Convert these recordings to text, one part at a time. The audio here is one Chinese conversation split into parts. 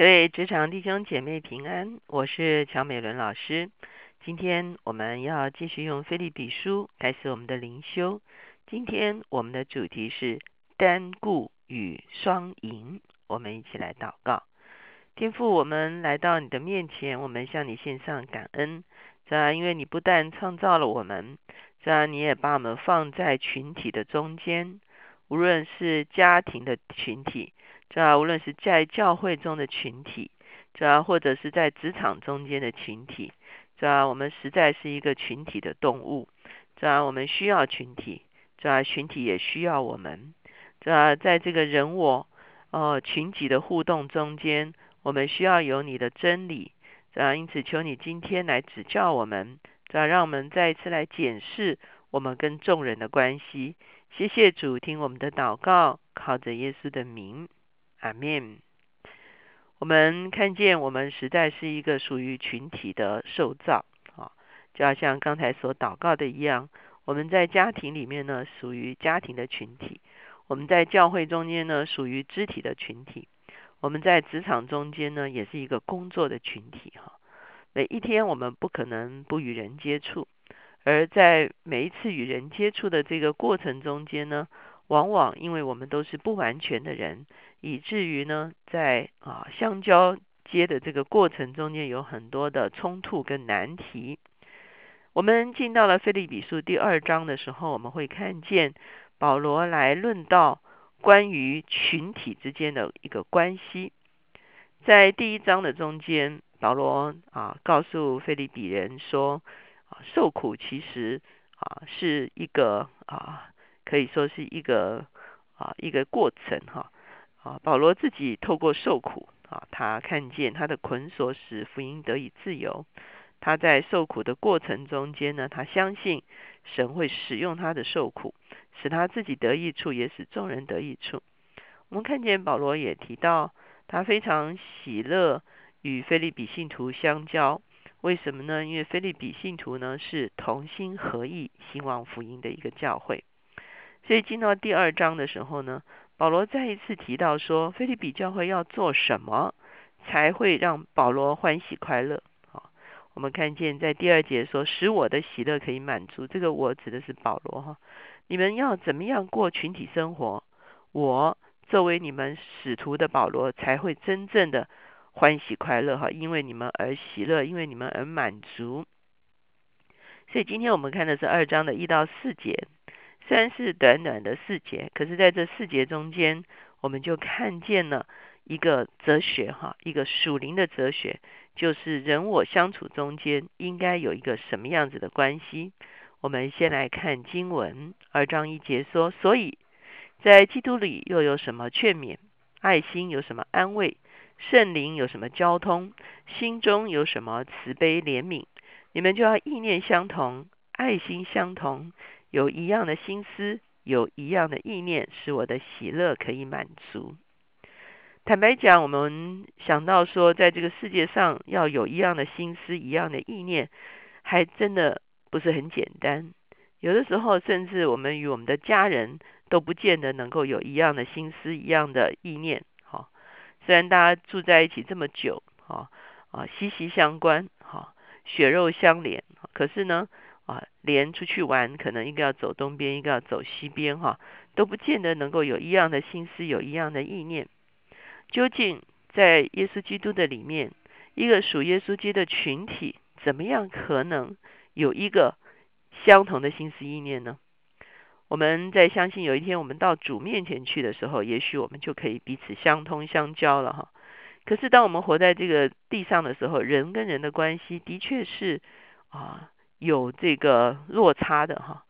各位职场弟兄姐妹平安，我是乔美伦老师。今天我们要继续用菲利比书开始我们的灵修。今天我们的主题是单顾与双赢。我们一起来祷告。天父，我们来到你的面前，我们向你献上感恩。这，因为你不但创造了我们，这你也把我们放在群体的中间，无论是家庭的群体。这，无论是在教会中的群体，这或者是在职场中间的群体，这我们实在是一个群体的动物。这我们需要群体，这群体也需要我们。这在这个人我呃群体的互动中间，我们需要有你的真理。这因此，求你今天来指教我们，这让我们再一次来检视我们跟众人的关系。谢谢主，听我们的祷告，靠着耶稣的名。阿面，我们看见我们实在是一个属于群体的受造啊，就好像刚才所祷告的一样，我们在家庭里面呢属于家庭的群体，我们在教会中间呢属于肢体的群体，我们在职场中间呢也是一个工作的群体哈。每一天我们不可能不与人接触，而在每一次与人接触的这个过程中间呢。往往因为我们都是不完全的人，以至于呢，在啊相交接的这个过程中间有很多的冲突跟难题。我们进到了菲利比书第二章的时候，我们会看见保罗来论到关于群体之间的一个关系。在第一章的中间，保罗啊告诉菲利比人说啊，受苦其实啊是一个啊。可以说是一个啊一个过程哈啊保罗自己透过受苦啊，他看见他的捆锁使福音得以自由。他在受苦的过程中间呢，他相信神会使用他的受苦，使他自己得益处，也使众人得益处。我们看见保罗也提到，他非常喜乐与菲利比信徒相交。为什么呢？因为菲利比信徒呢是同心合意兴旺福音的一个教会。所以进到第二章的时候呢，保罗再一次提到说，菲利比教会要做什么才会让保罗欢喜快乐？好，我们看见在第二节说，使我的喜乐可以满足。这个我指的是保罗哈。你们要怎么样过群体生活？我作为你们使徒的保罗才会真正的欢喜快乐哈，因为你们而喜乐，因为你们而满足。所以今天我们看的是二章的一到四节。虽然是短短的四节，可是在这四节中间，我们就看见了一个哲学哈，一个属灵的哲学，就是人我相处中间应该有一个什么样子的关系。我们先来看经文二章一节说：所以在基督里又有什么劝勉？爱心有什么安慰？圣灵有什么交通？心中有什么慈悲怜悯？你们就要意念相同，爱心相同。有一样的心思，有一样的意念，使我的喜乐可以满足。坦白讲，我们想到说，在这个世界上要有一样的心思、一样的意念，还真的不是很简单。有的时候，甚至我们与我们的家人都不见得能够有一样的心思、一样的意念。哈，虽然大家住在一起这么久，哈啊息息相关，哈血肉相连，可是呢？连出去玩，可能一个要走东边，一个要走西边，哈，都不见得能够有一样的心思，有一样的意念。究竟在耶稣基督的里面，一个属耶稣基督的群体，怎么样可能有一个相同的心思意念呢？我们在相信有一天我们到主面前去的时候，也许我们就可以彼此相通相交了，哈。可是当我们活在这个地上的时候，人跟人的关系的确是啊。有这个落差的哈，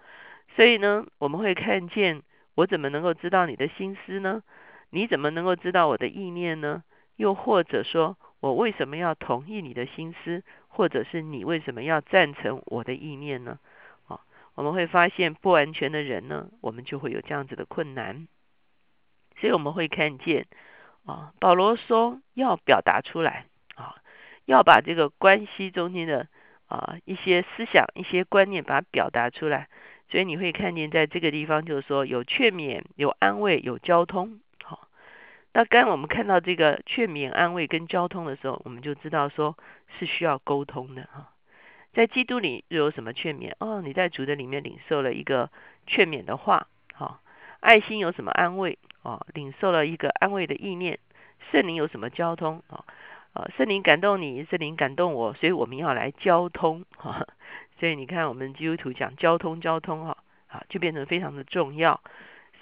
所以呢，我们会看见我怎么能够知道你的心思呢？你怎么能够知道我的意念呢？又或者说我为什么要同意你的心思，或者是你为什么要赞成我的意念呢？啊，我们会发现不完全的人呢，我们就会有这样子的困难。所以我们会看见啊，保罗说要表达出来啊，要把这个关系中间的。啊，一些思想、一些观念，把它表达出来。所以你会看见，在这个地方就是说，有劝勉、有安慰、有交通。好，那刚我们看到这个劝勉、安慰跟交通的时候，我们就知道说是需要沟通的哈。在基督里又有什么劝勉？哦，你在主的里面领受了一个劝勉的话，好，爱心有什么安慰？哦，领受了一个安慰的意念。圣灵有什么交通？啊啊，圣灵感动你，圣灵感动我，所以我们要来交通哈。所以你看，我们基督徒讲交通，交通哈，啊，就变成非常的重要。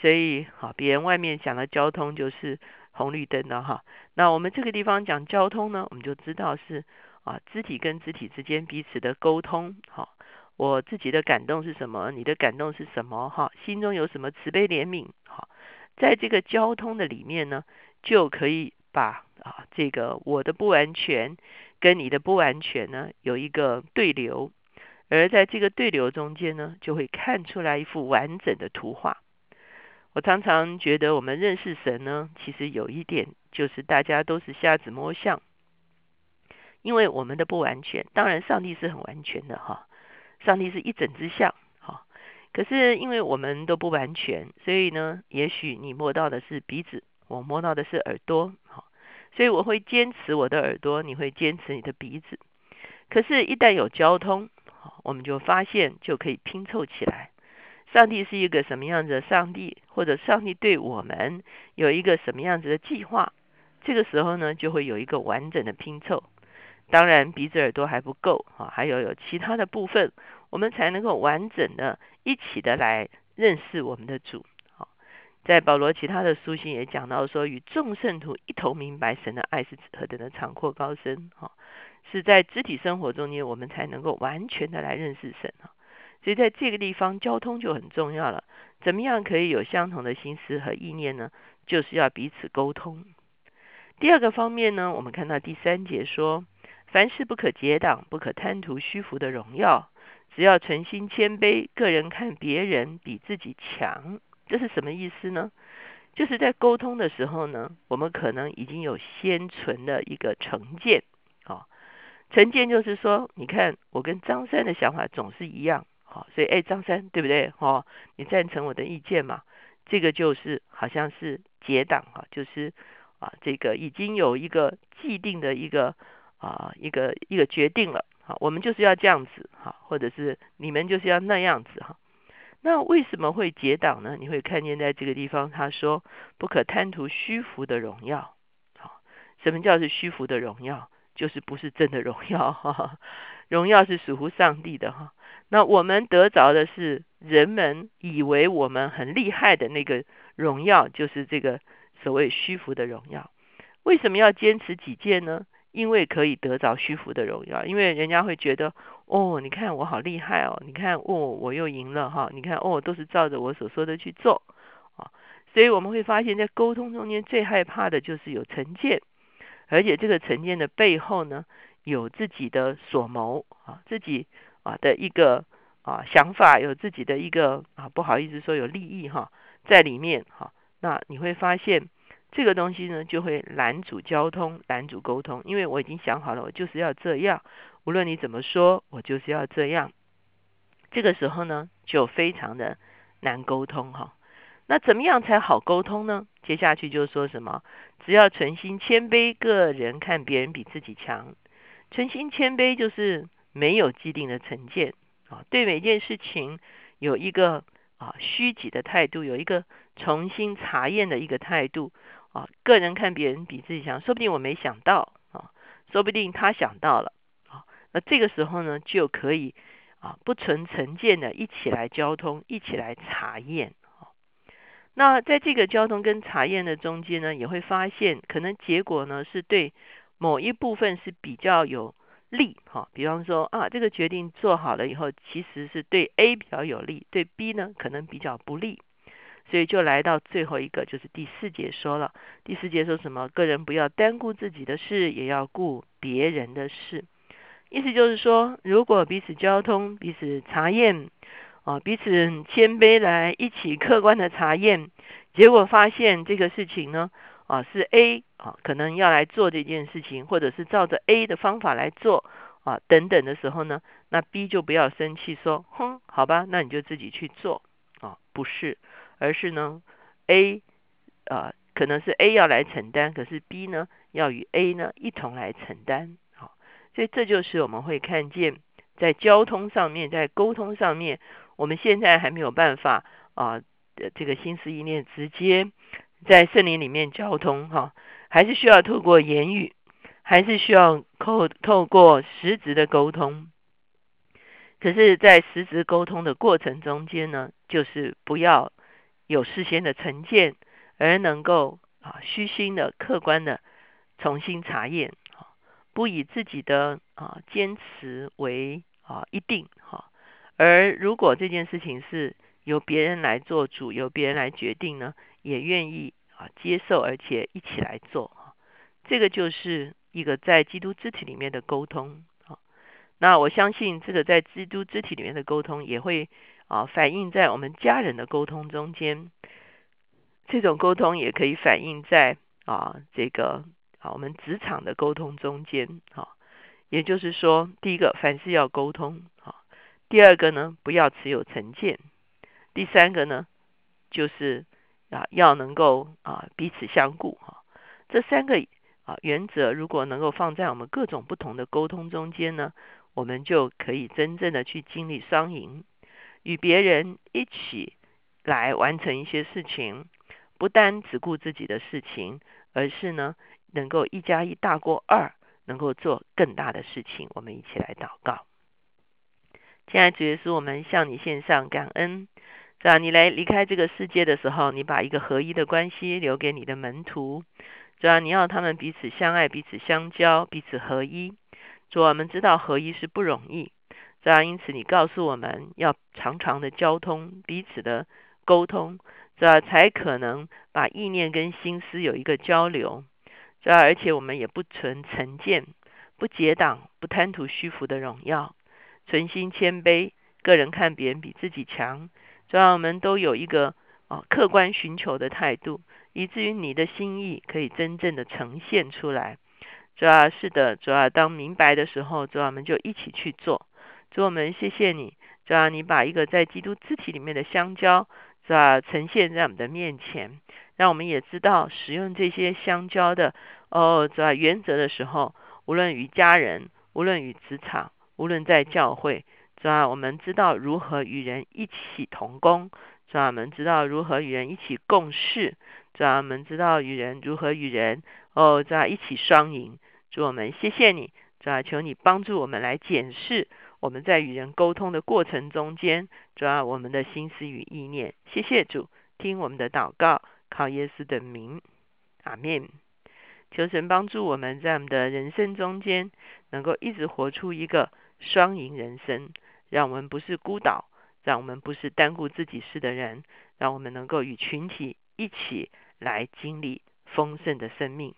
所以，好，别人外面讲的交通就是红绿灯的哈。那我们这个地方讲交通呢，我们就知道是啊，肢体跟肢体之间彼此的沟通。好，我自己的感动是什么？你的感动是什么？哈，心中有什么慈悲怜悯？哈，在这个交通的里面呢，就可以把啊这个我的不完全跟你的不完全呢有一个对流，而在这个对流中间呢，就会看出来一幅完整的图画。我常常觉得，我们认识神呢，其实有一点就是大家都是瞎子摸象，因为我们的不完全。当然，上帝是很完全的哈，上帝是一整只象哈。可是因为我们都不完全，所以呢，也许你摸到的是鼻子，我摸到的是耳朵。所以我会坚持我的耳朵，你会坚持你的鼻子。可是，一旦有交通，我们就发现就可以拼凑起来。上帝是一个什么样子的上帝，或者上帝对我们有一个什么样子的计划？这个时候呢，就会有一个完整的拼凑。当然，鼻子耳朵还不够啊，还有有其他的部分，我们才能够完整的一起的来认识我们的主。在保罗其他的书信也讲到说，与众圣徒一同明白神的爱是何等的长阔高深。哈，是在肢体生活中间，我们才能够完全的来认识神。哈。所以在这个地方，交通就很重要了。怎么样可以有相同的心思和意念呢？就是要彼此沟通。第二个方面呢，我们看到第三节说：凡事不可结党，不可贪图虚浮的荣耀，只要存心谦卑，个人看别人比自己强。这是什么意思呢？就是在沟通的时候呢，我们可能已经有先存的一个成见。啊，成见就是说，你看我跟张三的想法总是一样。好，所以哎，张三对不对？哈，你赞成我的意见嘛？这个就是好像是结党哈，就是啊，这个已经有一个既定的一个啊一个一个决定了。好，我们就是要这样子哈，或者是你们就是要那样子哈。那为什么会结党呢？你会看见在这个地方他说不可贪图虚浮的荣耀。好，什么叫是虚浮的荣耀？就是不是真的荣耀哈。荣耀是属乎上帝的哈。那我们得着的是人们以为我们很厉害的那个荣耀，就是这个所谓虚浮的荣耀。为什么要坚持己见呢？因为可以得着虚浮的荣耀，因为人家会觉得哦，你看我好厉害哦，你看哦，我又赢了哈，你看哦，都是照着我所说的去做啊。所以我们会发现，在沟通中间最害怕的就是有成见，而且这个成见的背后呢，有自己的所谋啊，自己。啊的一个啊想法，有自己的一个啊不好意思说有利益哈在里面哈，那你会发现这个东西呢就会拦阻交通，拦阻沟通，因为我已经想好了，我就是要这样，无论你怎么说，我就是要这样。这个时候呢就非常的难沟通哈。那怎么样才好沟通呢？接下去就说什么？只要存心谦卑，个人看别人比自己强。存心谦卑就是。没有既定的成见啊，对每件事情有一个啊虚己的态度，有一个重新查验的一个态度啊。个人看别人比自己强，说不定我没想到啊，说不定他想到了啊。那这个时候呢，就可以啊不存成见的一起来交通，一起来查验啊。那在这个交通跟查验的中间呢，也会发现可能结果呢是对某一部分是比较有。利哈，比方说啊，这个决定做好了以后，其实是对 A 比较有利，对 B 呢可能比较不利，所以就来到最后一个，就是第四节说了。第四节说什么？个人不要单顾自己的事，也要顾别人的事。意思就是说，如果彼此交通、彼此查验啊，彼此谦卑来一起客观的查验，结果发现这个事情呢。啊，是 A 啊，可能要来做这件事情，或者是照着 A 的方法来做啊，等等的时候呢，那 B 就不要生气，说，哼，好吧，那你就自己去做啊，不是，而是呢，A 啊，可能是 A 要来承担，可是 B 呢要与 A 呢一同来承担。好，所以这就是我们会看见在交通上面，在沟通上面，我们现在还没有办法啊，这个心思意念直接在圣灵里面交通哈，还是需要透过言语，还是需要透透过实质的沟通。可是，在实质沟通的过程中间呢，就是不要有事先的成见，而能够啊虚心的、客观的重新查验，啊，不以自己的啊坚持为啊一定哈。而如果这件事情是由别人来做主，由别人来决定呢，也愿意啊接受，而且一起来做哈。这个就是一个在基督肢体里面的沟通啊。那我相信，这个在基督肢体里面的沟通，也会啊反映在我们家人的沟通中间。这种沟通也可以反映在啊这个啊我们职场的沟通中间。啊，也就是说，第一个凡事要沟通。啊，第二个呢，不要持有成见。第三个呢，就是啊要能够啊彼此相顾。哈，这三个啊原则，如果能够放在我们各种不同的沟通中间呢？我们就可以真正的去经历双赢，与别人一起来完成一些事情，不单只顾自己的事情，而是呢能够一加一大过二，能够做更大的事情。我们一起来祷告。亲爱的主耶稣，我们向你献上感恩。在你来离开这个世界的时候，你把一个合一的关系留给你的门徒，主要你要他们彼此相爱，彼此相交，彼此合一。主，我们知道合一是不容易，这样因此你告诉我们要常常的交通，彼此的沟通，这样才可能把意念跟心思有一个交流。这样而且我们也不存成见，不结党，不贪图虚浮的荣耀，存心谦卑，个人看别人比自己强。这样我们都有一个啊客观寻求的态度，以至于你的心意可以真正的呈现出来。主要是的，主要当明白的时候，主要我们就一起去做。主我们谢谢你，主要你把一个在基督肢体里面的香蕉，主啊呈现在我们的面前，让我们也知道使用这些香蕉的哦，主啊原则的时候，无论与家人，无论与职场，无论在教会，主要我们知道如何与人一起同工，主要我们知道如何与人一起共事，主要我们知道与人如何与人哦，主啊一起双赢。主我们谢谢你，主要求你帮助我们来检视我们在与人沟通的过程中间，主要我们的心思与意念。谢谢主，听我们的祷告，靠耶稣的名，阿门。求神帮助我们在我们的人生中间，能够一直活出一个双赢人生，让我们不是孤岛，让我们不是单顾自己事的人，让我们能够与群体一起来经历丰盛的生命。